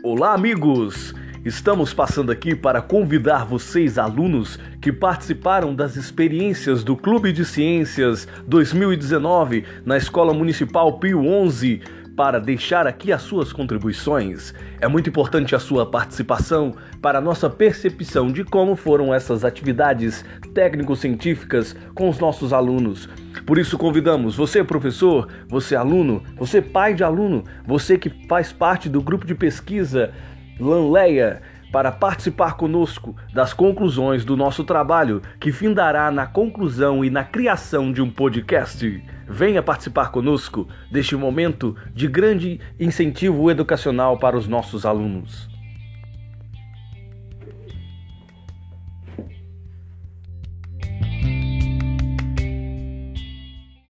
Olá, amigos! Estamos passando aqui para convidar vocês, alunos que participaram das experiências do Clube de Ciências 2019 na Escola Municipal Pio 11 para deixar aqui as suas contribuições. É muito importante a sua participação para a nossa percepção de como foram essas atividades técnico-científicas com os nossos alunos. Por isso convidamos você, professor, você aluno, você pai de aluno, você que faz parte do grupo de pesquisa Lanleia, para participar conosco das conclusões do nosso trabalho, que findará na conclusão e na criação de um podcast. Venha participar conosco deste momento de grande incentivo educacional para os nossos alunos.